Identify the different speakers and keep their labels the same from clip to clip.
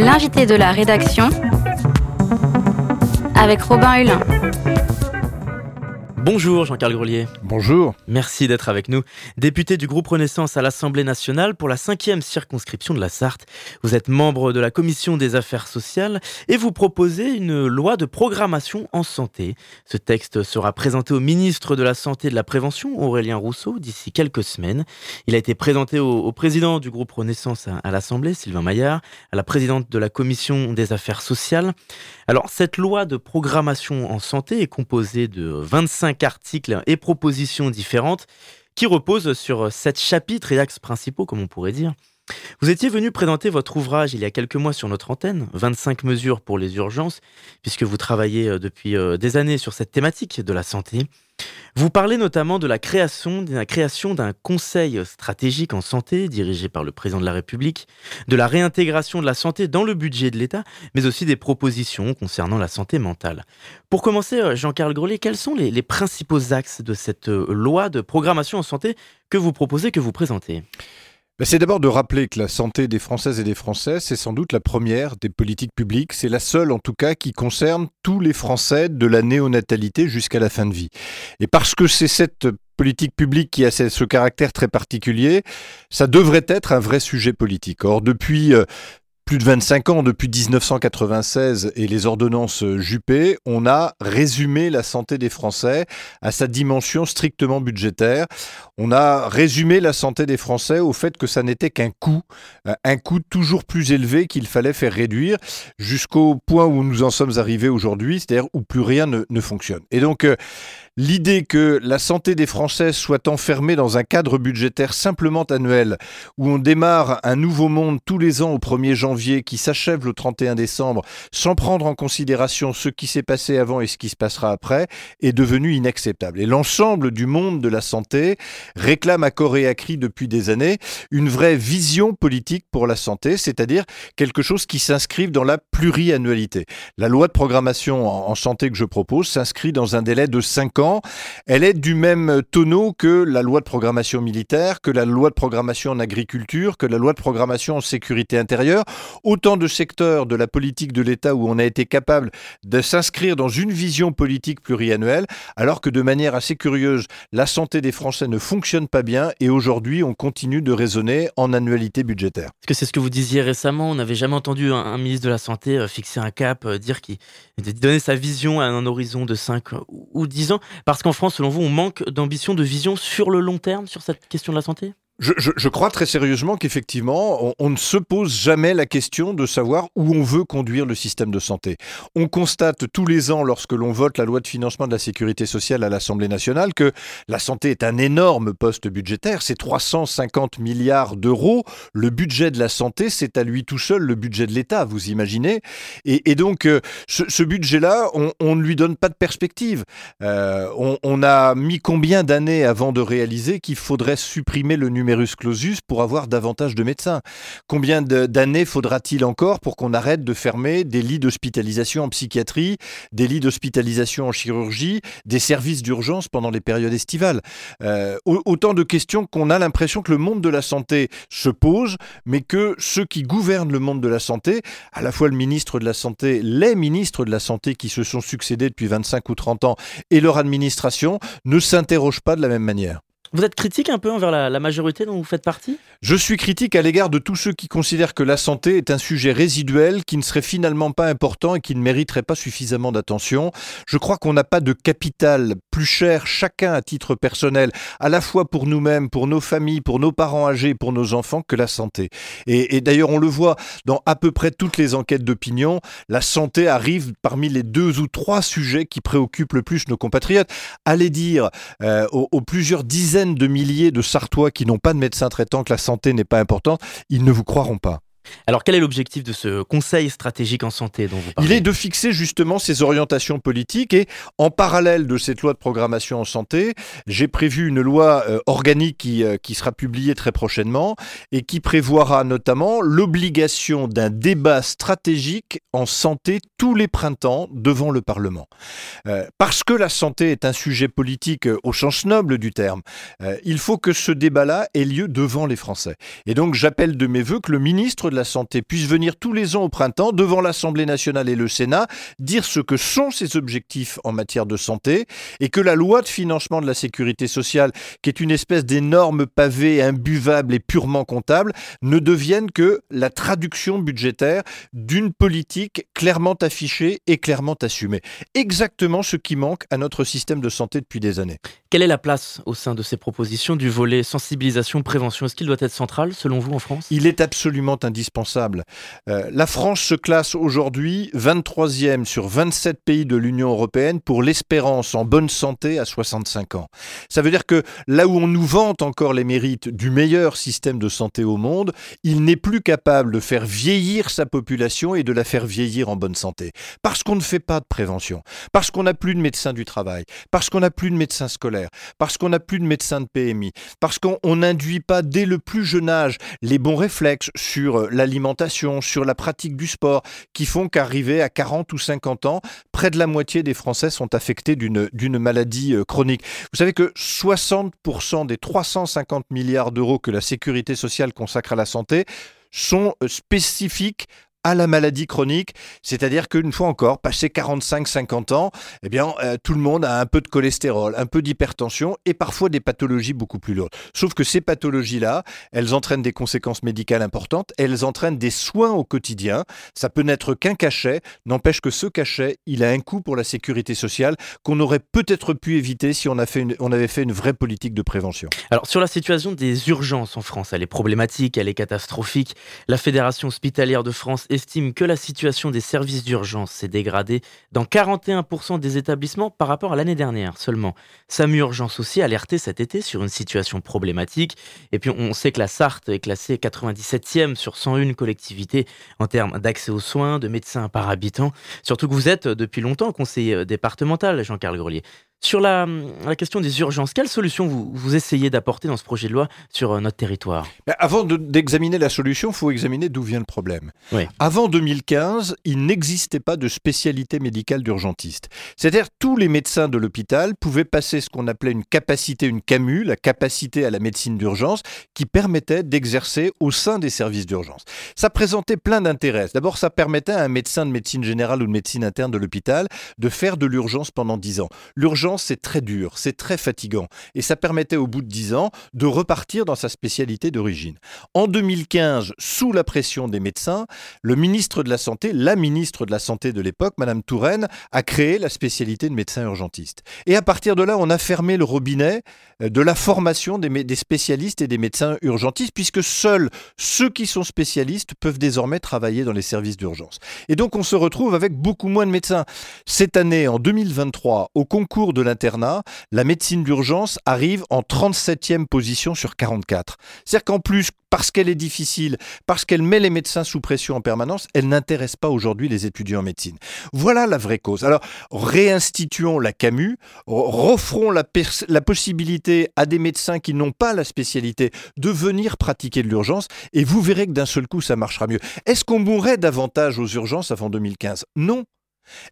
Speaker 1: L'invité de la rédaction avec Robin Hulin.
Speaker 2: Bonjour Jean-Carl Grelier.
Speaker 3: Bonjour.
Speaker 2: Merci d'être avec nous. Député du groupe Renaissance à l'Assemblée nationale pour la cinquième circonscription de la Sarthe. Vous êtes membre de la commission des affaires sociales et vous proposez une loi de programmation en santé. Ce texte sera présenté au ministre de la Santé et de la Prévention, Aurélien Rousseau, d'ici quelques semaines. Il a été présenté au, président du groupe Renaissance à, à l'Assemblée, Sylvain Maillard, à la présidente de la commission des affaires sociales. Alors cette loi de programmation en santé est composée de 25 articles et propositions différentes qui reposent sur sept chapitres et axes principaux, comme on pourrait dire. Vous étiez venu présenter votre ouvrage il y a quelques mois sur notre antenne, 25 mesures pour les urgences, puisque vous travaillez euh, depuis euh, des années sur cette thématique de la santé. Vous parlez notamment de la création, d'un conseil stratégique en santé dirigé par le président de la République, de la réintégration de la santé dans le budget de l'État, mais aussi des propositions concernant la santé mentale. Pour commencer, euh, Jean-Carl Grelier, quels sont les, principaux axes de cette loi de programmation en santé que vous proposez, que vous présentez?
Speaker 3: C'est d'abord de rappeler que la santé des Françaises et des Français, c'est sans doute la première des politiques publiques. C'est la seule, en tout cas, qui concerne tous les Français de la néonatalité jusqu'à la fin de vie. Et parce que c'est cette politique publique qui a ce caractère très particulier, ça devrait être un vrai sujet politique. Or, depuis euh, plus de 25 ans, depuis 1996 et les ordonnances Juppé, on a résumé la santé des Français à sa dimension strictement budgétaire. On a résumé la santé des Français au fait que ça n'était qu'un coût, euh, un coût toujours plus élevé qu'il fallait faire réduire jusqu'au point où nous en sommes arrivés aujourd'hui, c'est-à-dire où plus rien ne, fonctionne. Et donc, euh, L'idée que la santé des Français soit enfermée dans un cadre budgétaire simplement annuel, où on démarre un nouveau monde tous les ans au 1er janvier qui s'achève le 31 décembre, sans prendre en considération ce qui s'est passé avant et ce qui se passera après, est devenue inacceptable. Et l'ensemble du monde de la santé réclame à corps et à cri depuis des années une vraie vision politique pour la santé, c'est-à-dire quelque chose qui s'inscrive dans la pluriannualité. La loi de programmation en santé que je propose s'inscrit dans un délai de 5 ans elle est du même tonneau que la loi de programmation militaire, que la loi de programmation en agriculture, que la loi de programmation en sécurité intérieure. Autant de secteurs de la politique de l'État où on a été capable de s'inscrire dans une vision politique pluriannuelle, alors que de manière assez curieuse, la santé des Français ne fonctionne pas bien et aujourd'hui on continue de raisonner en annualité budgétaire.
Speaker 2: Est-ce que c'est ce que vous disiez récemment On n'avait jamais entendu un, ministre de la Santé euh, fixer un cap, euh, dire qu'il donner sa vision à un horizon de 5 ou 10 ans. Parce qu'en France, selon vous, on manque d'ambition, de vision sur le long terme sur cette question de la santé?
Speaker 3: Je, crois très sérieusement qu'effectivement, on, ne se pose jamais la question de savoir où on veut conduire le système de santé. On constate tous les ans, lorsque l'on vote la loi de financement de la sécurité sociale à l'Assemblée nationale, que la santé est un énorme poste budgétaire. C'est 350 milliards d'euros. Le budget de la santé, c'est à lui tout seul le budget de l'État, vous imaginez. Et, donc, euh, ce, budget-là, on, ne lui donne pas de perspective. Euh, on, on a mis combien d'années avant de réaliser qu'il faudrait supprimer le numéro clausus pour avoir davantage de médecins Combien d'années faudra-t-il encore pour qu'on arrête de fermer des lits d'hospitalisation en psychiatrie, des lits d'hospitalisation en chirurgie, des services d'urgence pendant les périodes estivales? Euh, Autant de questions qu'on a l'impression que le monde de la santé se pose, mais que ceux qui gouvernent le monde de la santé, à la fois le ministre de la Santé, les ministres de la Santé qui se sont succédés depuis 25 ou 30 ans et leur administration, ne s'interrogent pas de la même manière.
Speaker 2: Vous êtes critique un peu envers la, majorité dont vous faites partie?
Speaker 3: Je suis critique à l'égard de tous ceux qui considèrent que la santé est un sujet résiduel qui ne serait finalement pas important et qui ne mériterait pas suffisamment d'attention. Je crois qu'on n'a pas de capital plus cher chacun à titre personnel, à la fois pour nous-mêmes, pour nos familles, pour nos parents âgés, pour nos enfants, que la santé. Et, d'ailleurs, on le voit dans à peu près toutes les enquêtes d'opinion, la santé arrive parmi les deux ou trois sujets qui préoccupent le plus nos compatriotes. Allez dire euh, aux plusieurs dizaines de milliers de Sartois qui n'ont pas de médecin traitant, que la santé n'est pas importante, ils ne vous croiront pas.
Speaker 2: Alors quel est l'objectif de ce Conseil stratégique en santé dont vous parlez?
Speaker 3: Il est de fixer justement ces orientations politiques et en parallèle de cette loi de programmation en santé, j'ai prévu une loi euh, organique qui, euh, qui sera publiée très prochainement et qui prévoira notamment l'obligation d'un débat stratégique en santé tous les printemps devant le Parlement. Euh, parce que la santé est un sujet politique au sens noble du terme, il faut que ce débat-là ait lieu devant les Français. Et donc j'appelle de mes voeux que le ministre de la la santé puisse venir tous les ans au printemps devant l'Assemblée nationale et le Sénat, dire ce que sont ses objectifs en matière de santé et que la loi de financement de la sécurité sociale, qui est une espèce d'énorme pavé imbuvable et purement comptable, ne devienne que la traduction budgétaire d'une politique clairement affichée et clairement assumée. Exactement ce qui manque à notre système de santé depuis des années.
Speaker 2: Quelle est la place au sein de ces propositions du volet sensibilisation, prévention Est-ce qu'il doit être central selon vous en France?
Speaker 3: Il est absolument indispensable. Euh, la France se classe aujourd'hui 23e sur 27 pays de l'Union européenne pour l'espérance en bonne santé à 65 ans. Ça veut dire que là où on nous vante encore les mérites du meilleur système de santé au monde, il n'est plus capable de faire vieillir sa population et de la faire vieillir en bonne santé. Parce qu'on ne fait pas de prévention, parce qu'on n'a plus de médecins du travail, parce qu'on n'a plus de médecins scolaires parce qu'on n'a plus de médecins de PMI, parce qu'on n'induit pas dès le plus jeune âge les bons réflexes sur euh, l'alimentation, sur la pratique du sport, qui font qu'arriver à 40 ou 50 ans, près de la moitié des Français sont affectés d'une maladie euh, chronique. Vous savez que 60% des 350 milliards d'euros que la sécurité sociale consacre à la santé sont euh, spécifiques à la maladie chronique, c'est-à-dire qu'une fois encore, passé 45-50 ans, eh bien, euh, tout le monde a un peu de cholestérol, un peu d'hypertension et parfois des pathologies beaucoup plus lourdes. Sauf que ces pathologies-là, elles entraînent des conséquences médicales importantes, elles entraînent des soins au quotidien. Ça peut n'être qu'un cachet, n'empêche que ce cachet, il a un coût pour la sécurité sociale qu'on aurait peut-être pu éviter si on, avait fait une vraie politique de prévention.
Speaker 2: Alors, sur la situation des urgences en France, elle est problématique, elle est catastrophique. La Fédération hospitalière de France estime que la situation des services d'urgence s'est dégradée dans 41% des établissements par rapport à l'année dernière seulement. SAMU Urgence aussi a alerté cet été sur une situation problématique. Et puis on sait que la Sarthe est classée 97e sur 101 collectivités en termes d'accès aux soins, de médecins par habitant. Surtout que vous êtes depuis longtemps conseiller départemental, Jean-Carl Grelier. Sur la, question des urgences, quelle solution vous, vous essayez d'apporter dans ce projet de loi sur euh, notre territoire?
Speaker 3: Avant d'examiner la solution, il faut examiner d'où vient le problème. Avant 2015, il n'existait pas de spécialité médicale d'urgentiste. C'est-à-dire tous les médecins de l'hôpital pouvaient passer ce qu'on appelait une capacité, une CAMU, la capacité à la médecine d'urgence, qui permettait d'exercer au sein des services d'urgence. Ça présentait plein d'intérêts. D'abord, ça permettait à un médecin de médecine générale ou de médecine interne de l'hôpital de faire de l'urgence pendant 10 ans. L'urgence c'est très dur, c'est très fatigant. Et ça permettait au bout de 10 ans de repartir dans sa spécialité d'origine. En 2015, sous la pression des médecins, le ministre de la Santé, la ministre de la Santé de l'époque, Madame Touraine, a créé la spécialité de médecin urgentiste. Et à partir de là, on a fermé le robinet euh, de la formation des, des spécialistes et des médecins urgentistes, puisque seuls ceux qui sont spécialistes peuvent désormais travailler dans les services d'urgence. Et donc on se retrouve avec beaucoup moins de médecins. Cette année, en 2023, au concours de de l'internat, la médecine d'urgence arrive en 37e position sur 44. C'est-à-dire qu'en plus, parce qu'elle est difficile, parce qu'elle met les médecins sous pression en permanence, elle n'intéresse pas aujourd'hui les étudiants en médecine. Voilà la vraie cause. Alors, réinstituons la CAMU, refrons la, la possibilité à des médecins qui n'ont pas la spécialité de venir pratiquer de l'urgence, et vous verrez que d'un seul coup, ça marchera mieux. Est-ce qu'on mourrait davantage aux urgences avant 2015 Non.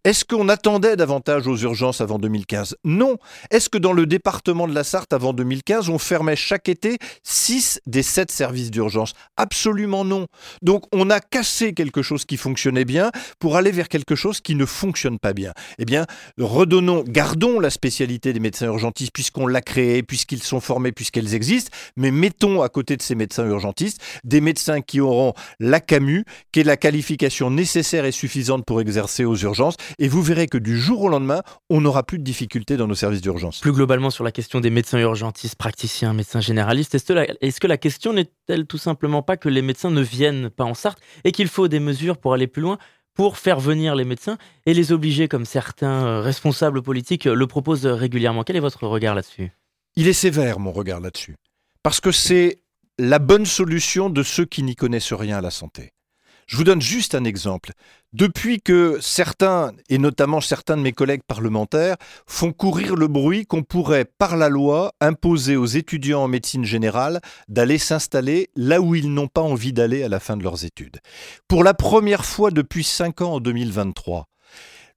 Speaker 3: Est-ce qu'on attendait davantage aux urgences avant 2015 Non. Est-ce que dans le département de la Sarthe avant 2015, on fermait chaque été 6 des 7 services d'urgence? Absolument non. Donc on a cassé quelque chose qui fonctionnait bien pour aller vers quelque chose qui ne fonctionne pas bien. Eh bien, redonnons, gardons la spécialité des médecins urgentistes puisqu'on l'a créée, puisqu'ils sont formés, puisqu'elles existent, mais mettons à côté de ces médecins urgentistes des médecins qui auront la CAMU, qui est la qualification nécessaire et suffisante pour exercer aux urgences et vous verrez que du jour au lendemain, on n'aura plus de difficultés dans nos services d'urgence.
Speaker 2: Plus globalement sur la question des médecins urgentistes, praticiens, médecins généralistes, est-ce que la question n'est-elle tout simplement pas que les médecins ne viennent pas en Sarthe et qu'il faut des mesures pour aller plus loin pour faire venir les médecins et les obliger, comme certains euh, responsables politiques le proposent régulièrement? Quel est votre regard là-dessus?
Speaker 3: Il est sévère, mon regard là-dessus. Parce que c'est la bonne solution de ceux qui n'y connaissent rien à la santé. Je vous donne juste un exemple. Depuis que certains, et notamment certains de mes collègues parlementaires, font courir le bruit qu'on pourrait, par la loi, imposer aux étudiants en médecine générale d'aller s'installer là où ils n'ont pas envie d'aller à la fin de leurs études. Pour la première fois depuis cinq ans en 2023,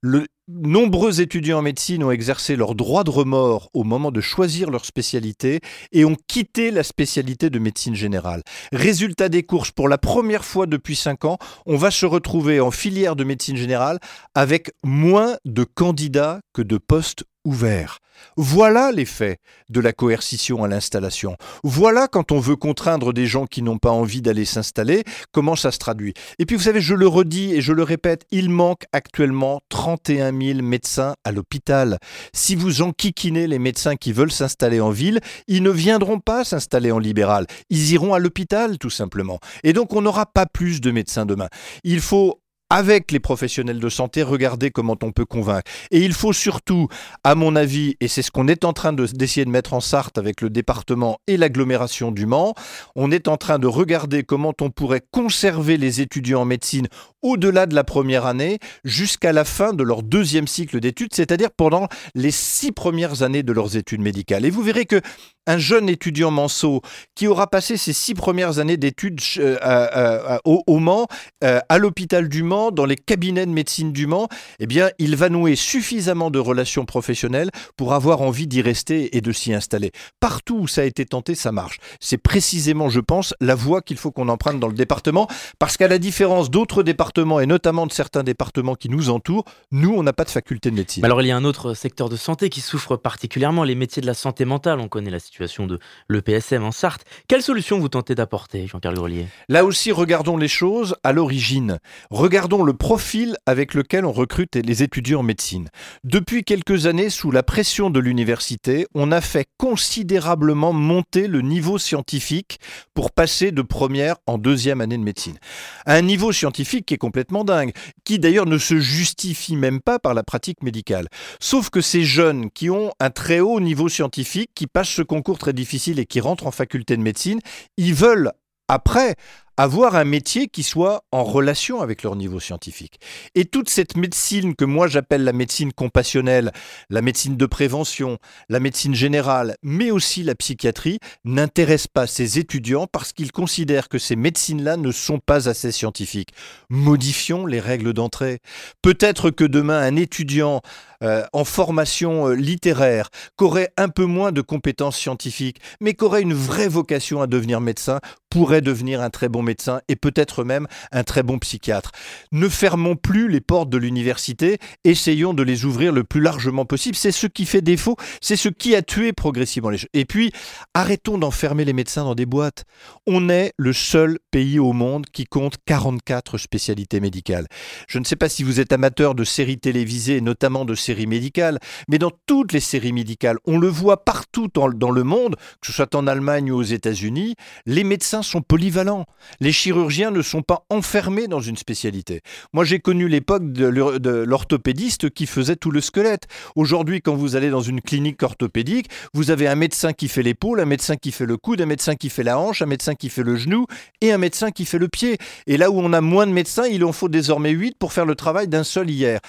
Speaker 3: Le, nombreux étudiants en médecine ont exercé leur droit de remords au moment de choisir leur spécialité et ont quitté la spécialité de médecine générale. Résultat des courses, pour la première fois depuis 5 ans, on va se retrouver en filière de médecine générale avec moins de candidats que de postes ouverts. Voilà l'effet de la coercition à l'installation. Voilà quand on veut contraindre des gens qui n'ont pas envie d'aller s'installer, comment ça se traduit. Et puis vous savez, je le redis et je le répète, il manque actuellement 31 000 médecins à l'hôpital. Si vous enquiquinez les médecins qui veulent s'installer en ville, ils ne viendront pas s'installer en libéral. Ils iront à l'hôpital tout simplement. Et donc on n'aura pas plus de médecins demain. Il faut avec les professionnels de santé, regarder comment on peut convaincre. Et il faut surtout, à mon avis, et c'est ce qu'on est en train d'essayer de, mettre en Sarthe avec le département et l'agglomération du Mans, on est en train de regarder comment on pourrait conserver les étudiants en médecine au-delà de la première année jusqu'à la fin de leur deuxième cycle d'études, c'est-à-dire pendant les six premières années de leurs études médicales. Et vous verrez que un jeune étudiant manceau qui aura passé ses six premières années d'études euh, euh, euh, au, Mans, à l'hôpital du Mans, dans les cabinets de médecine du Mans, eh bien, il va nouer suffisamment de relations professionnelles pour avoir envie d'y rester et de s'y installer. Partout où ça a été tenté, ça marche. C'est précisément, je pense, la voie qu'il faut qu'on emprunte dans le département, parce qu'à la différence d'autres départements, et notamment de certains départements qui nous entourent, nous, on n'a pas de faculté de médecine.
Speaker 2: Alors, il y a un autre secteur de santé qui souffre particulièrement, les métiers de la santé mentale. On connaît la situation de l'EPSM en Sarthe. Quelle solution vous tentez d'apporter, Jean-Pierre Grelier?
Speaker 3: Là aussi, regardons les choses à l'origine. Regardons le profil avec lequel on recrute les étudiants en médecine. Depuis quelques années, sous la pression de l'université, on a fait considérablement monter le niveau scientifique pour passer de première en deuxième année de médecine. Un niveau scientifique qui est complètement dingue, qui d'ailleurs ne se justifie même pas par la pratique médicale. Sauf que ces jeunes qui ont un très haut niveau scientifique, qui passent ce concours très difficile et qui rentrent en faculté de médecine, ils veulent après avoir un métier qui soit en relation avec leur niveau scientifique. Et toute cette médecine que moi j'appelle la médecine compassionnelle, la médecine de prévention, la médecine générale, mais aussi la psychiatrie, n'intéresse pas ces étudiants parce qu'ils considèrent que ces médecines-là ne sont pas assez scientifiques. Modifions les règles d'entrée. Peut-être que demain un étudiant euh, en formation euh, littéraire, qui aurait un peu moins de compétences scientifiques, mais qui aurait une vraie vocation à devenir médecin, pourrait devenir un très bon médecin et peut-être même un très bon psychiatre. Ne fermons plus les portes de l'université, essayons de les ouvrir le plus largement possible. C'est ce qui fait défaut, c'est ce qui a tué progressivement les choses. Et puis, arrêtons d'enfermer les médecins dans des boîtes. On est le seul pays au monde qui compte 44 spécialités médicales. Je ne sais pas si vous êtes amateur de séries télévisées, notamment de séries médicales, mais dans toutes les séries médicales, on le voit partout dans, le monde, que ce soit en Allemagne ou aux États-Unis, les médecins sont polyvalents. Les chirurgiens ne sont pas enfermés dans une spécialité. Moi, j'ai connu l'époque de l'orthopédiste qui faisait tout le squelette. Aujourd'hui, quand vous allez dans une clinique orthopédique, vous avez un médecin qui fait l'épaule, un médecin qui fait le coude, un médecin qui fait la hanche, un médecin qui fait le genou et un médecin qui fait le pied. Et là où on a moins de médecins, il en faut désormais 8 pour faire le travail d'un seul hier.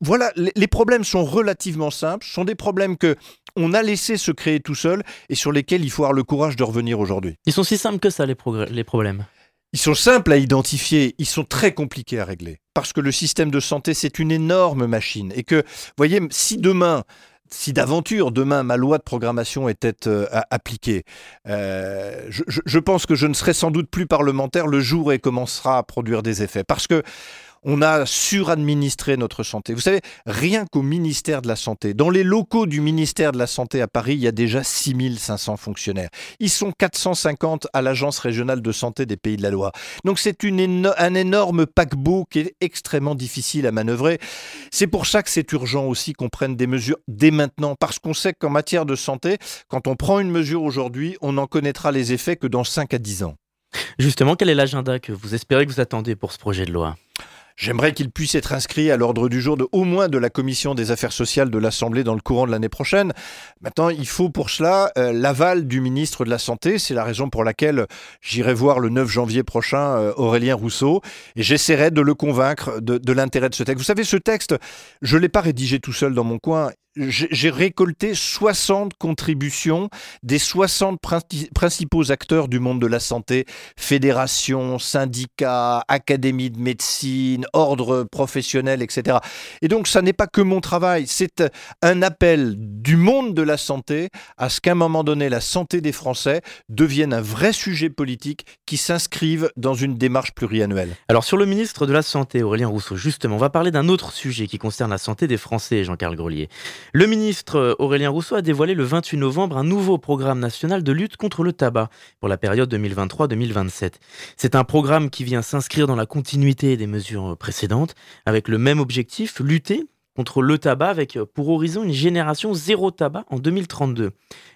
Speaker 3: Voilà, les problèmes sont relativement simples, ce sont des problèmes que on a laissé se créer tout seul et sur lesquels il faut avoir le courage de revenir aujourd'hui.
Speaker 2: Ils sont si simples que ça, les, les problèmes
Speaker 3: ils sont simples à identifier, ils sont très compliqués à régler. Parce que le système de santé, c'est une énorme machine. Et que, vous voyez, si demain, si d'aventure demain ma loi de programmation était euh, appliquée, euh, je, je, pense que je ne serai sans doute plus parlementaire le jour où elle commencera à produire des effets. Parce que on a suradministré notre santé. Vous savez, rien qu'au ministère de la Santé, dans les locaux du ministère de la Santé à Paris, il y a déjà 6500 fonctionnaires. Ils sont 450 à l'Agence régionale de santé des Pays de la Loire. Donc c'est un énorme paquebot qui est extrêmement difficile à manœuvrer. C'est pour ça que c'est urgent aussi qu'on prenne des mesures dès maintenant, parce qu'on sait qu'en matière de santé, quand on prend une mesure aujourd'hui, on n'en connaîtra les effets que dans 5 à 10 ans.
Speaker 2: Justement, quel est l'agenda que vous espérez que vous attendez pour ce projet de loi?
Speaker 3: J'aimerais qu'il puisse être inscrit à l'ordre du jour de au moins de la commission des affaires sociales de l'Assemblée dans le courant de l'année prochaine. Maintenant, il faut pour cela euh, l'aval du ministre de la Santé. C'est la raison pour laquelle j'irai voir le 9 janvier prochain euh, Aurélien Rousseau et j'essaierai de le convaincre de, de l'intérêt de ce texte. Vous savez, ce texte, je l'ai pas rédigé tout seul dans mon coin. J'ai récolté 60 contributions des 60 principaux acteurs du monde de la santé, fédérations, syndicats, académies de médecine, ordres professionnels, etc. Et donc, ça n'est pas que mon travail, c'est un appel du monde de la santé à ce qu'à un moment donné, la santé des Français devienne un vrai sujet politique qui s'inscrive dans une démarche pluriannuelle.
Speaker 2: Alors, sur le ministre de la Santé, Aurélien Rousseau, justement, on va parler d'un autre sujet qui concerne la santé des Français, Jean-Carl Grelier. Le ministre euh, Aurélien Rousseau a dévoilé le 28 novembre un nouveau programme national de lutte contre le tabac pour la période 2023-2027. C'est un programme qui vient s'inscrire dans la continuité des mesures précédentes, avec le même objectif, lutter contre le tabac avec euh, pour horizon une génération zéro tabac en 2032.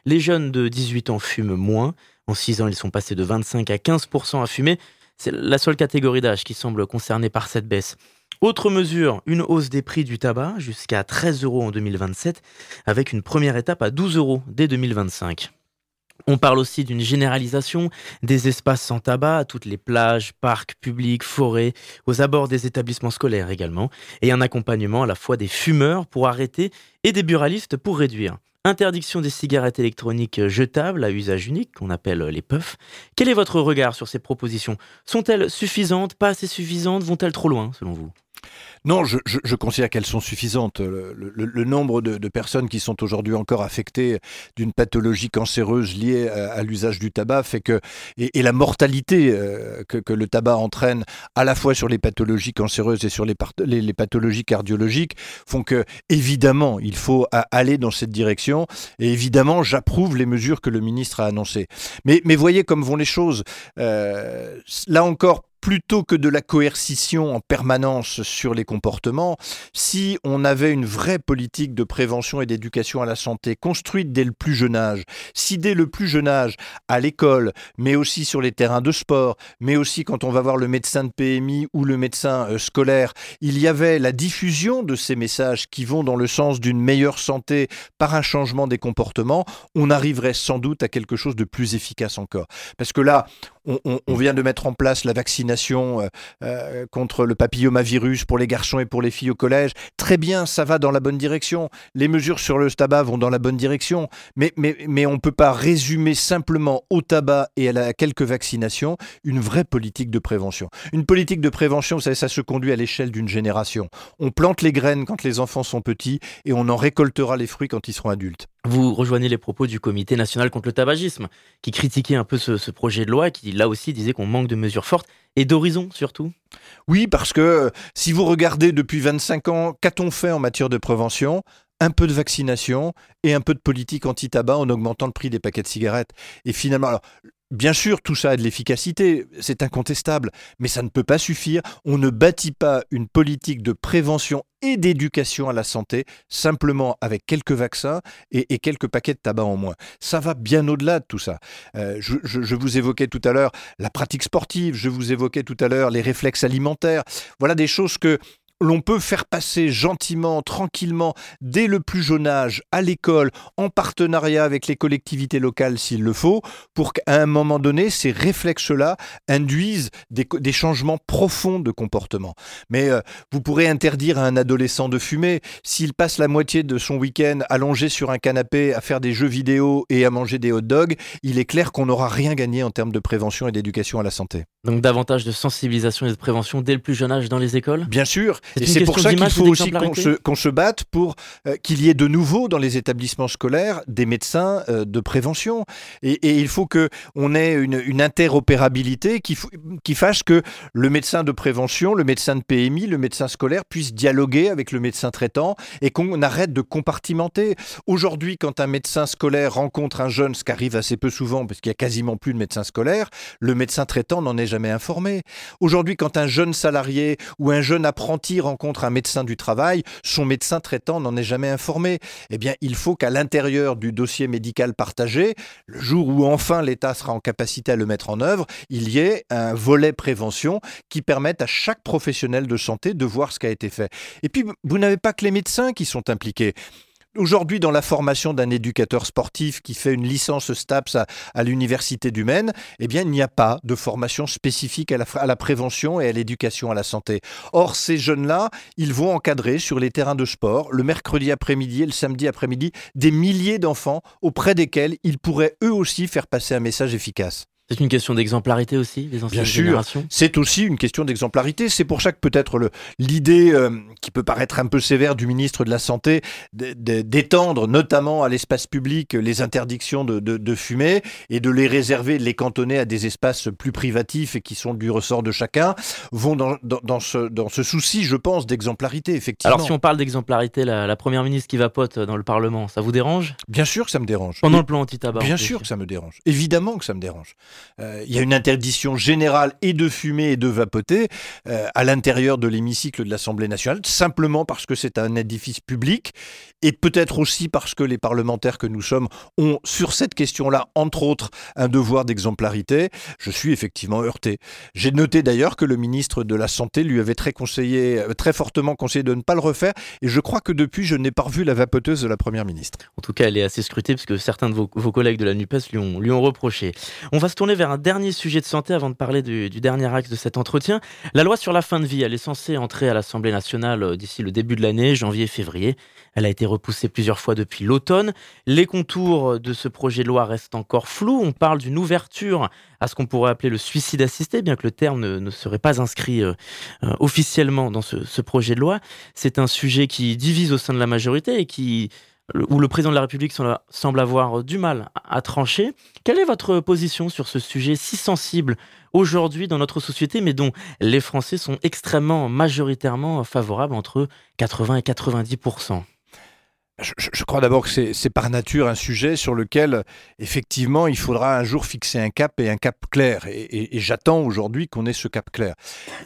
Speaker 2: Les jeunes de 18 ans fument moins. En 6 ans, ils sont passés de 25 à 15% à fumer. C'est la seule catégorie d'âge qui semble concernée par cette baisse. Autre mesure, une hausse des prix du tabac jusqu'à 13 euros en 2027, avec une première étape à 12 euros dès 2025. On parle aussi d'une généralisation des espaces sans tabac à toutes les plages, parcs publics, forêts, aux abords des établissements scolaires également, et un accompagnement à la fois des fumeurs pour arrêter et des buralistes pour réduire. Interdiction des cigarettes électroniques jetables à usage unique, qu'on appelle les puffs. Quel est votre regard sur ces propositions? Sont-elles suffisantes, pas assez suffisantes? Vont-elles trop loin, selon vous?
Speaker 3: Non, je, considère qu'elles sont suffisantes. Le, nombre de, personnes qui sont aujourd'hui encore affectées d'une pathologie cancéreuse liée à, l'usage du tabac fait que, et, la mortalité euh, que, le tabac entraîne à la fois sur les pathologies cancéreuses et sur les, pathologies cardiologiques font que, évidemment, il faut aller dans cette direction. Et évidemment, j'approuve les mesures que le ministre a annoncées. Mais, mais voyez comme vont les choses. Euh, là encore, plutôt que de la coercition en permanence sur les comportements, si on avait une vraie politique de prévention et d'éducation à la santé construite dès le plus jeune âge, si dès le plus jeune âge, à l'école, mais aussi sur les terrains de sport, mais aussi quand on va voir le médecin de PMI ou le médecin euh, scolaire, il y avait la diffusion de ces messages qui vont dans le sens d'une meilleure santé par un changement des comportements, on arriverait sans doute à quelque chose de plus efficace encore. Parce que là, on, vient de mettre en place la vaccination euh, euh, contre le papillomavirus pour les garçons et pour les filles au collège. Très bien, ça va dans la bonne direction. Les mesures sur le tabac vont dans la bonne direction. Mais, on ne peut pas résumer simplement au tabac et à quelques vaccinations une vraie politique de prévention. Une politique de prévention, ça se conduit à l'échelle d'une génération. On plante les graines quand les enfants sont petits et on en récoltera les fruits quand ils seront adultes.
Speaker 2: Vous rejoignez les propos du Comité national contre le tabagisme, qui critiquait un peu ce, projet de loi, qui là aussi disait qu'on manque de mesures fortes et d'horizon surtout.
Speaker 3: Oui, parce que euh, si vous regardez depuis 25 ans, qu'a-t-on fait en matière de prévention? Un peu de vaccination et un peu de politique anti-tabac en augmentant le prix des paquets de cigarettes. Et finalement, Bien sûr, tout ça a de l'efficacité, c'est incontestable, mais ça ne peut pas suffire. On ne bâtit pas une politique de prévention et d'éducation à la santé simplement avec quelques vaccins et, quelques paquets de tabac en moins. Ça va bien au-delà de tout ça. Euh, je, je, vous évoquais tout à l'heure la pratique sportive, je vous évoquais tout à l'heure les réflexes alimentaires. Voilà des choses que l'on peut faire passer gentiment, tranquillement, dès le plus jeune âge, à l'école, en partenariat avec les collectivités locales s'il le faut, pour qu'à un moment donné, ces réflexes-là induisent des, changements profonds de comportement. Mais euh, vous pourrez interdire à un adolescent de fumer, s'il passe la moitié de son week-end allongé sur un canapé à faire des jeux vidéo et à manger des hot dogs, il est clair qu'on n'aura rien gagné en termes de prévention et d'éducation à la santé.
Speaker 2: Donc davantage de sensibilisation et de prévention dès le plus jeune âge dans les écoles?
Speaker 3: Bien sûr, et c'est pour ça qu'il faut aussi qu'on se, batte pour euh, qu'il y ait de nouveau dans les établissements scolaires des médecins euh, de prévention. Et, il faut qu'on ait une, interopérabilité qui, qui fasse que le médecin de prévention, le médecin de PMI, le médecin scolaire puisse dialoguer avec le médecin traitant et qu'on arrête de compartimenter. Aujourd'hui, quand un médecin scolaire rencontre un jeune, ce qui arrive assez peu souvent parce qu'il y a quasiment plus de médecins scolaires, le médecin traitant n'en est jamais informé. Aujourd'hui, quand un jeune salarié ou un jeune apprenti rencontre un médecin du travail, son médecin traitant n'en est jamais informé. Eh bien, il faut qu'à l'intérieur du dossier médical partagé, le jour où enfin l'État sera en capacité à le mettre en œuvre, il y ait un volet prévention qui permette à chaque professionnel de santé de voir ce qui a été fait. Et puis, vous n'avez pas que les médecins qui sont impliqués. Aujourd'hui dans la formation d'un éducateur sportif qui fait une licence STAPS à, l'université du Maine, eh bien, il n'y a pas de formation spécifique à la, à la prévention et à l'éducation à la santé. Or, ces jeunes-là, ils vont encadrer sur les terrains de sport le mercredi après-midi et le samedi après-midi des milliers d'enfants auprès desquels ils pourraient eux aussi faire passer un message efficace.
Speaker 2: C'est une question d'exemplarité aussi, des anciennes
Speaker 3: Bien sûr, c'est aussi une question d'exemplarité. C'est pour ça que peut-être l'idée euh, qui peut paraître un peu sévère du ministre de la Santé d'étendre notamment à l'espace public les interdictions de, de, fumer et de les réserver, de les cantonner à des espaces plus privatifs et qui sont du ressort de chacun, vont dans, dans, ce, dans ce souci, je pense, d'exemplarité, effectivement.
Speaker 2: Alors si on parle d'exemplarité, la, la, Première ministre qui vapote dans le Parlement, ça vous dérange?
Speaker 3: Bien sûr que ça me dérange.
Speaker 2: Pendant le plan anti-tabac
Speaker 3: Bien sûr que ça me dérange. Évidemment que ça me dérange. Euh, il y a une interdiction générale et de fumer et de vapoter euh, à l'intérieur de l'hémicycle de l'Assemblée nationale, simplement parce que c'est un édifice public et peut-être aussi parce que les parlementaires que nous sommes ont, sur cette question-là, entre autres, un devoir d'exemplarité. Je suis effectivement heurté. J'ai noté d'ailleurs que le ministre de la Santé lui avait très, conseillé, euh, très fortement conseillé de ne pas le refaire et je crois que depuis, je n'ai pas revu la vapoteuse de la Première ministre.
Speaker 2: En tout cas, elle est assez scrutée parce que certains de vos, collègues de la NUPES lui ont, lui ont reproché. On va se tourner vers un dernier sujet de santé avant de parler du, dernier axe de cet entretien. La loi sur la fin de vie, elle est censée entrer à l'Assemblée nationale euh, d'ici le début de l'année, janvier-février. Elle a été repoussée plusieurs fois depuis l'automne. Les contours de ce projet de loi restent encore flous. On parle d'une ouverture à ce qu'on pourrait appeler le suicide assisté, bien que le terme ne, serait pas inscrit euh, euh, officiellement dans ce projet de loi. C'est un sujet qui divise au sein de la majorité et qui où le président de la République semble avoir du mal à trancher. Quelle est votre position sur ce sujet si sensible aujourd'hui dans notre société, mais dont les Français sont extrêmement majoritairement favorables, entre 80 et 90
Speaker 3: je, crois d'abord que c'est par nature un sujet sur lequel, effectivement, il faudra un jour fixer un cap et un cap clair. Et, j'attends aujourd'hui qu'on ait ce cap clair.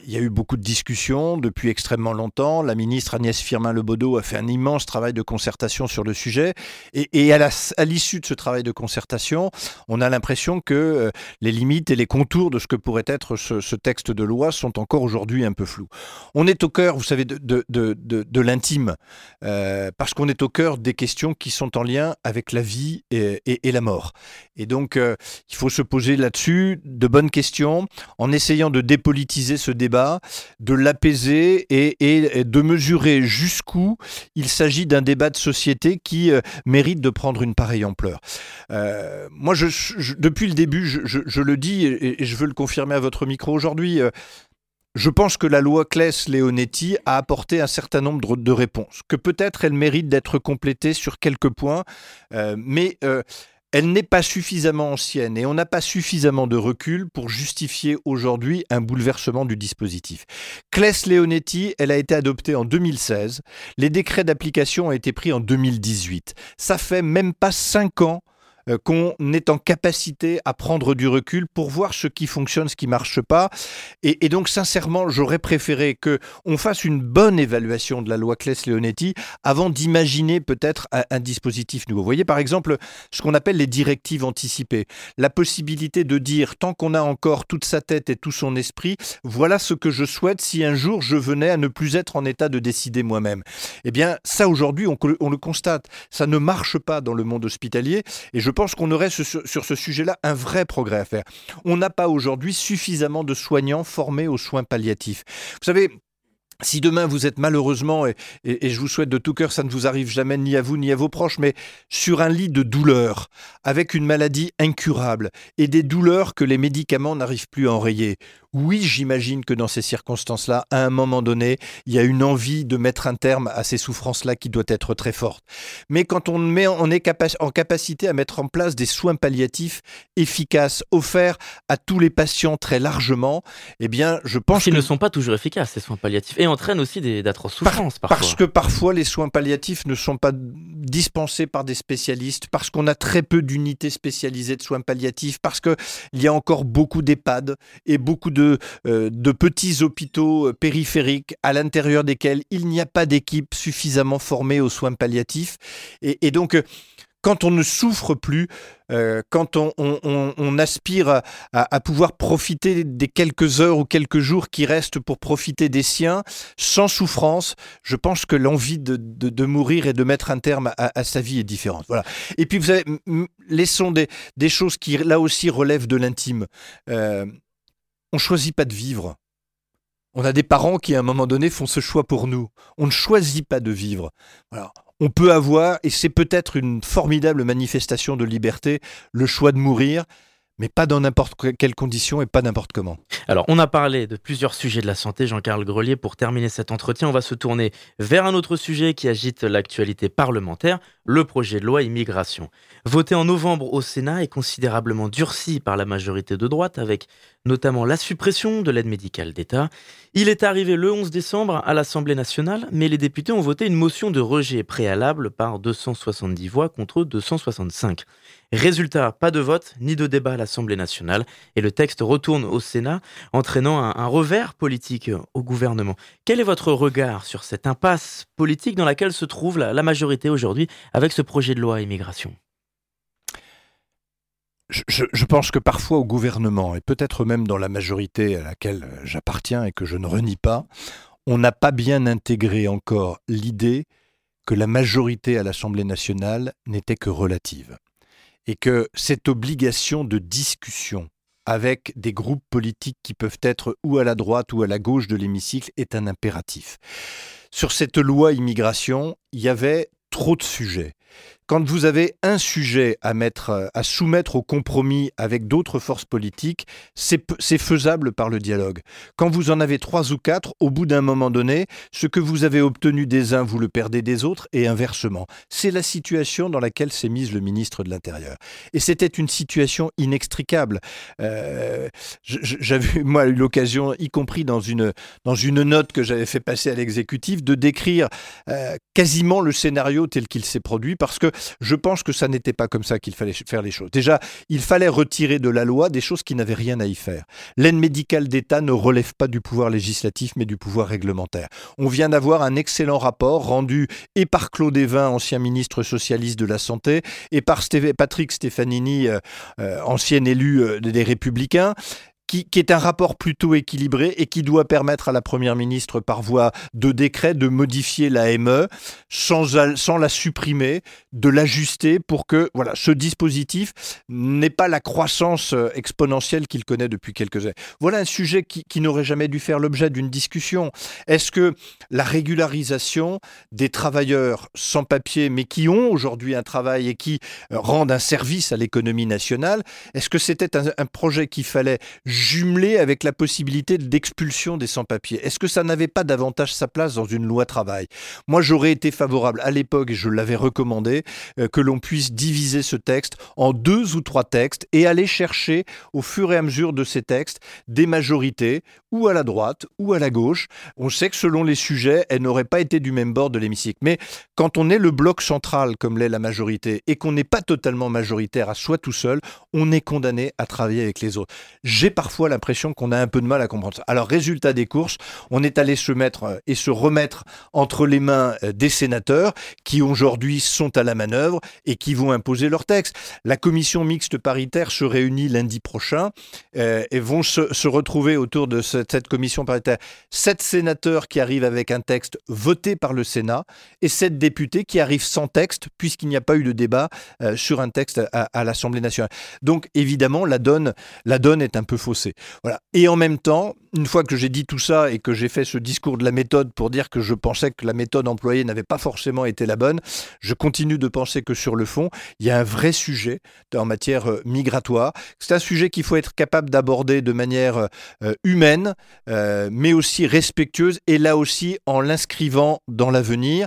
Speaker 3: Il y a eu beaucoup de discussions depuis extrêmement longtemps. La ministre Agnès Firmin-Lebaudot a fait un immense travail de concertation sur le sujet. Et, à l'issue de ce travail de concertation, on a l'impression que euh, les limites et les contours de ce que pourrait être ce, texte de loi sont encore aujourd'hui un peu flous. On est au cœur, vous savez, de, l'intime, euh, parce qu'on est au des questions qui sont en lien avec la vie et, la mort. Et donc, euh, il faut se poser là-dessus de bonnes questions en essayant de dépolitiser ce débat, de l'apaiser et, de mesurer jusqu'où il s'agit d'un débat de société qui euh, mérite de prendre une pareille ampleur. Euh, moi, depuis le début, je, le dis et, je veux le confirmer à votre micro aujourd'hui. Je pense que la loi Claes-Leonetti a apporté un certain nombre de réponses, que peut-être elle mérite d'être complétée sur quelques points, euh, mais euh, elle n'est pas suffisamment ancienne et on n'a pas suffisamment de recul pour justifier aujourd'hui un bouleversement du dispositif. Claes-Leonetti, elle a été adoptée en 2016, les décrets d'application ont été pris en 2018. Ça fait même pas cinq ans qu'on est en capacité à prendre du recul pour voir ce qui fonctionne, ce qui marche pas. Et, donc, sincèrement, j'aurais préféré que on fasse une bonne évaluation de la loi Claes-Leonetti avant d'imaginer peut-être un, dispositif nouveau. Vous voyez, par exemple, ce qu'on appelle les directives anticipées. La possibilité de dire, tant qu'on a encore toute sa tête et tout son esprit, voilà ce que je souhaite si un jour je venais à ne plus être en état de décider moi-même. Eh bien, ça aujourd'hui, on, on, le constate. Ça ne marche pas dans le monde hospitalier. Et je pense qu'on aurait sur ce sujet-là un vrai progrès à faire? On n'a pas aujourd'hui suffisamment de soignants formés aux soins palliatifs. Vous savez, si demain vous êtes malheureusement, et, je vous souhaite de tout cœur, ça ne vous arrive jamais ni à vous ni à vos proches, mais sur un lit de douleur, avec une maladie incurable et des douleurs que les médicaments n'arrivent plus à enrayer, oui, j'imagine que dans ces circonstances-là, à un moment donné, il y a une envie de mettre un terme à ces souffrances-là qui doit être très forte. Mais quand on, met, on est en capacité à mettre en place des soins palliatifs efficaces, offerts à tous les patients très largement, eh bien, je pense
Speaker 2: qu'ils ne sont pas toujours efficaces, ces soins palliatifs, et entraînent aussi d'atroces souffrances
Speaker 3: parfois. Parce que parfois, les soins palliatifs ne sont pas dispensés par des spécialistes, parce qu'on a très peu d'unités spécialisées de soins palliatifs, parce qu'il y a encore beaucoup d'EHPAD et beaucoup de euh, de, petits hôpitaux euh, périphériques à l'intérieur desquels il n'y a pas d'équipe suffisamment formée aux soins palliatifs. Et, donc, euh, quand on ne souffre plus, quand on, aspire à, pouvoir profiter des quelques heures ou quelques jours qui restent pour profiter des siens, sans souffrance, je pense que l'envie de, mourir et de mettre un terme à, sa vie est différente. Voilà. Et puis, vous savez, laissons des, choses qui, là aussi, relèvent de l'intime. On choisit pas de vivre. On a des parents qui, à un moment donné, font ce choix pour nous. On ne choisit pas de vivre. Voilà on peut avoir, et c'est peut-être une formidable manifestation de liberté, le choix de mourir, mais pas dans n'importe quelles conditions et pas n'importe comment.
Speaker 2: Alors, on a parlé de plusieurs sujets de la santé, Jean-Carl Grelier. Pour terminer cet entretien, on va se tourner vers un autre sujet qui agite l'actualité parlementaire, le projet de loi immigration. Voté en novembre au Sénat et considérablement durci par la majorité de droite, avec notamment la suppression de l'aide médicale d'État. Il est arrivé le 11 décembre à l'Assemblée nationale, mais les députés ont voté une motion de rejet préalable par 270 voix contre 265. Résultat, pas de vote ni de débat à l'Assemblée nationale, et le texte retourne au Sénat, entraînant un, revers politique au gouvernement. Quel est votre regard sur cette impasse politique dans laquelle se trouve la majorité aujourd'hui avec ce projet de loi immigration?
Speaker 3: Je, pense que parfois au gouvernement, et peut-être même dans la majorité à laquelle j'appartiens et que je ne renie pas, on n'a pas bien intégré encore l'idée que la majorité à l'Assemblée nationale n'était que relative. Et que cette obligation de discussion avec des groupes politiques qui peuvent être ou à la droite ou à la gauche de l'hémicycle est un impératif. Sur cette loi immigration, il y avait trop de sujets quand vous avez un sujet à mettre, à soumettre au compromis avec d'autres forces politiques, c'est faisable par le dialogue. Quand vous en avez trois ou quatre, au bout d'un moment donné, ce que vous avez obtenu des uns, vous le perdez des autres, et inversement. C'est la situation dans laquelle s'est mise le ministre de l'Intérieur. Et c'était une situation inextricable. Euh, j'avais, moi, eu l'occasion, y compris dans une, dans une note que j'avais fait passer à l'exécutif, de décrire euh, quasiment le scénario tel qu'il s'est produit, parce que je pense que ça n'était pas comme ça qu'il fallait faire les choses. Déjà, il fallait retirer de la loi des choses qui n'avaient rien à y faire. L'aide médicale d'État ne relève pas du pouvoir législatif, mais du pouvoir réglementaire. On vient d'avoir un excellent rapport rendu et par Claude Evin, ancien ministre socialiste de la Santé, et par Patrick Stefanini, euh, euh, ancien élu euh, des Républicains, qui, est un rapport plutôt équilibré et qui doit permettre à la Première ministre, par voie de décret, de modifier l'AME sans, sans la supprimer, de l'ajuster pour que voilà, ce dispositif n'ait pas la croissance euh, exponentielle qu'il connaît depuis quelques années. Voilà un sujet qui, n'aurait jamais dû faire l'objet d'une discussion. Est-ce que la régularisation des travailleurs sans papier, mais qui ont aujourd'hui un travail et qui euh, rendent un service à l'économie nationale, est-ce que c'était un, un projet qu'il fallait jumelé avec la possibilité d'expulsion des sans-papiers. Est-ce que ça n'avait pas davantage sa place dans une loi travail? Moi, j'aurais été favorable à l'époque, et je l'avais recommandé, euh, que l'on puisse diviser ce texte en deux ou trois textes et aller chercher au fur et à mesure de ces textes des majorités, ou à la droite, ou à la gauche. On sait que selon les sujets, elles n'auraient pas été du même bord de l'hémicycle. Mais quand on est le bloc central, comme l'est la majorité, et qu'on n'est pas totalement majoritaire à soi tout seul, on est condamné à travailler avec les autres. J'ai par parfois l'impression qu'on a un peu de mal à comprendre ça. Alors, résultat des courses, on est allé se mettre euh, et se remettre entre les mains euh, des sénateurs qui aujourd'hui sont à la manœuvre et qui vont imposer leur texte. La commission mixte paritaire se réunit lundi prochain euh, et vont se, retrouver autour de cette, commission paritaire sept sénateurs qui arrivent avec un texte voté par le Sénat et sept députés qui arrivent sans texte puisqu'il n'y a pas eu de débat sur un texte à, à l'Assemblée nationale. Donc évidemment, la donne, la donne est un peu fausse. Voilà. Et en même temps, une fois que j'ai dit tout ça et que j'ai fait ce discours de la méthode pour dire que je pensais que la méthode employée n'avait pas forcément été la bonne, je continue de penser que sur le fond, il y a un vrai sujet en matière euh, migratoire. C'est un sujet qu'il faut être capable d'aborder de manière euh, humaine, euh, mais aussi respectueuse, et là aussi en l'inscrivant dans l'avenir.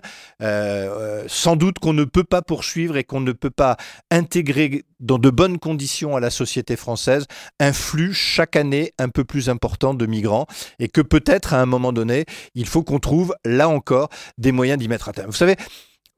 Speaker 3: sans doute qu'on ne peut pas poursuivre et qu'on ne peut pas intégrer dans de bonnes conditions à la société française un flux chaque année un peu plus important de migrants et que peut-être à un moment donné, il faut qu'on trouve là encore des moyens d'y mettre à terme. Vous savez,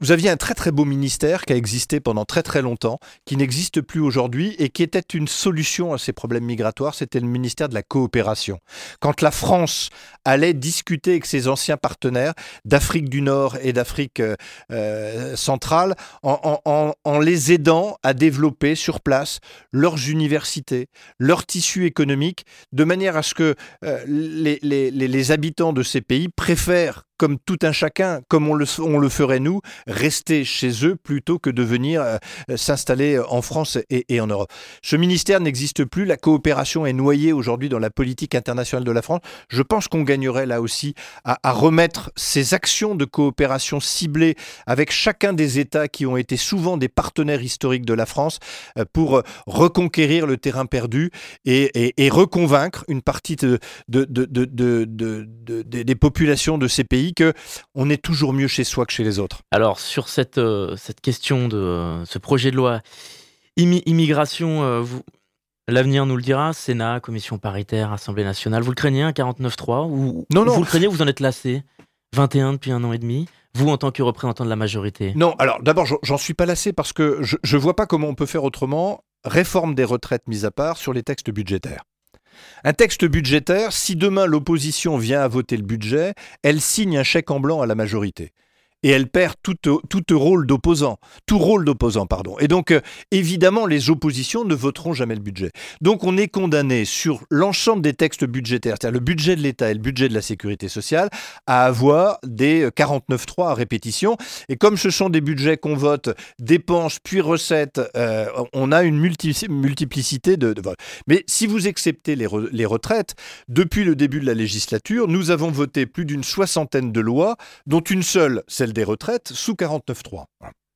Speaker 3: vous aviez un très très beau ministère qui a existé pendant très très longtemps, qui n'existe plus aujourd'hui et qui était une solution à ces problèmes migratoires, c'était le ministère de la coopération. Quand la France allait discuter avec ses anciens partenaires d'Afrique du Nord et d'Afrique euh, euh, centrale, en, les aidant à développer sur place leurs universités, leur tissu économique, de manière à ce que euh, les, les habitants de ces pays préfèrent comme tout un chacun, comme on le, ferait nous, rester chez eux plutôt que de venir euh, s'installer en France et, en Europe. Ce ministère n'existe plus, la coopération est noyée aujourd'hui dans la politique internationale de la France. Je pense qu'on gagnerait là aussi à, remettre ces actions de coopération ciblées avec chacun des États qui ont été souvent des partenaires historiques de la France euh, pour reconquérir le terrain perdu et, reconvaincre une partie de, des populations de ces pays que on est toujours mieux chez soi que chez les autres.
Speaker 2: Alors sur cette, euh, cette question de euh, ce projet de loi immigration, euh, vous, l'avenir nous le dira, Sénat, commission paritaire, Assemblée nationale, vous le craignez un 49-3 ou
Speaker 3: non, non.
Speaker 2: vous le craignez, vous en êtes lassé? 21 depuis un an et demi? Vous, en tant que représentant de la majorité?
Speaker 3: Non, alors d'abord, j'en suis pas lassé parce que je ne vois pas comment on peut faire autrement, réforme des retraites mise à part, sur les textes budgétaires. Un texte budgétaire, si demain l'opposition vient à voter le budget, elle signe un chèque en blanc à la majorité et elle perd tout, tout rôle d'opposant, tout rôle d'opposant, pardon. Et donc, euh, évidemment, les oppositions ne voteront jamais le budget. Donc, on est condamné sur l'ensemble des textes budgétaires, c'est-à-dire le budget de l'État et le budget de la sécurité sociale, à avoir des 49.3 à répétition. Et comme ce sont des budgets qu'on vote dépenses puis recettes, euh, on a une multiplicité de, votes. Mais si vous acceptez les, les retraites, depuis le début de la législature, nous avons voté plus d'une soixantaine de lois, dont une seule, celle des retraites sous 49.3.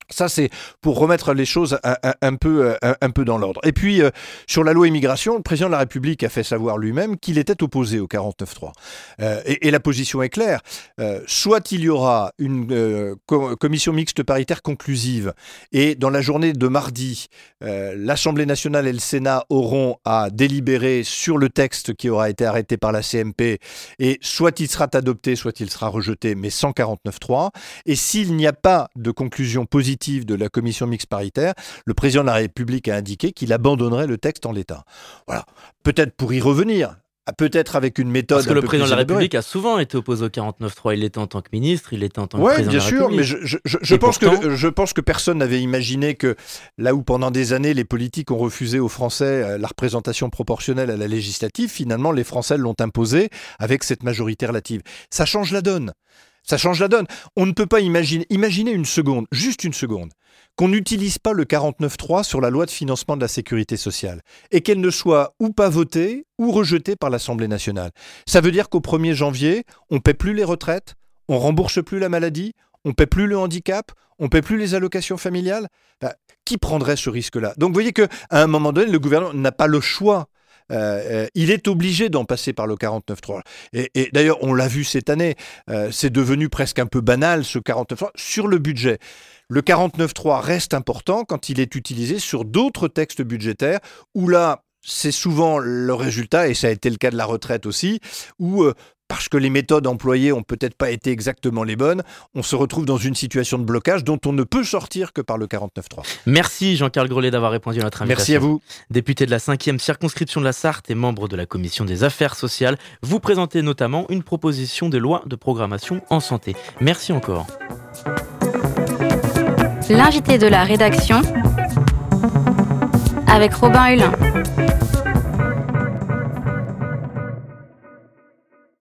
Speaker 3: Ça, c'est pour remettre les choses un, peu, un, peu dans l'ordre. Et puis, euh, sur la loi immigration, le président de la République a fait savoir lui-même qu'il était opposé au 49.3. Euh, et, la position est claire. Euh, soit il y aura une commission mixte paritaire conclusive, et dans la journée de mardi, l'Assemblée nationale et le Sénat auront à délibérer sur le texte qui aura été arrêté par la CMP, et soit il sera adopté, soit il sera rejeté, mais sans 49.3. Et s'il n'y a pas de conclusion positive, de la commission mixte paritaire, le président de la République a indiqué qu'il abandonnerait le texte en l'état. Voilà. Peut-être pour y revenir, peut-être avec une méthode.
Speaker 2: Parce que le président de la République a souvent été opposé au 49-3. Il était en tant que ministre, il était en tant que président
Speaker 3: bien sûr, mais je, pense que, je pense que personne n'avait imaginé que là où pendant des années les politiques ont refusé aux Français euh, la représentation proportionnelle à la législative, finalement les Français l'ont imposé avec cette majorité relative. Ça change la donne. Ça change la donne. On ne peut pas imaginer, une seconde, juste une seconde, qu'on n'utilise pas le 49.3 sur la loi de financement de la sécurité sociale et qu'elle ne soit ou pas votée ou rejetée par l'Assemblée nationale. Ça veut dire qu'au 1er janvier, on ne paie plus les retraites, on rembourse plus la maladie, on ne paie plus le handicap, on ne paie plus les allocations familiales. Bah, qui prendrait ce risque-là? Donc vous voyez qu'à un moment donné, le gouvernement n'a pas le choix euh, euh, il est obligé d'en passer par le 49.3. Et, et d'ailleurs, on l'a vu cette année, euh, c'est devenu presque un peu banal ce 49.3 sur le budget. Le 49.3 reste important quand il est utilisé sur d'autres textes budgétaires où là, c'est souvent le résultat, et ça a été le cas de la retraite aussi, où parce que les méthodes employées ont peut-être pas été exactement les bonnes, on se retrouve dans une situation de blocage dont on ne peut sortir que par le 49.3.
Speaker 2: Merci Jean-Carl Grelet d'avoir répondu à notre invitation.
Speaker 3: Merci à vous.
Speaker 2: Député de la 5e circonscription de la Sarthe et membre de la commission des affaires sociales, vous présentez notamment une proposition de loi de programmation en santé. Merci encore.
Speaker 1: L'invité de la rédaction avec Robin Hulin.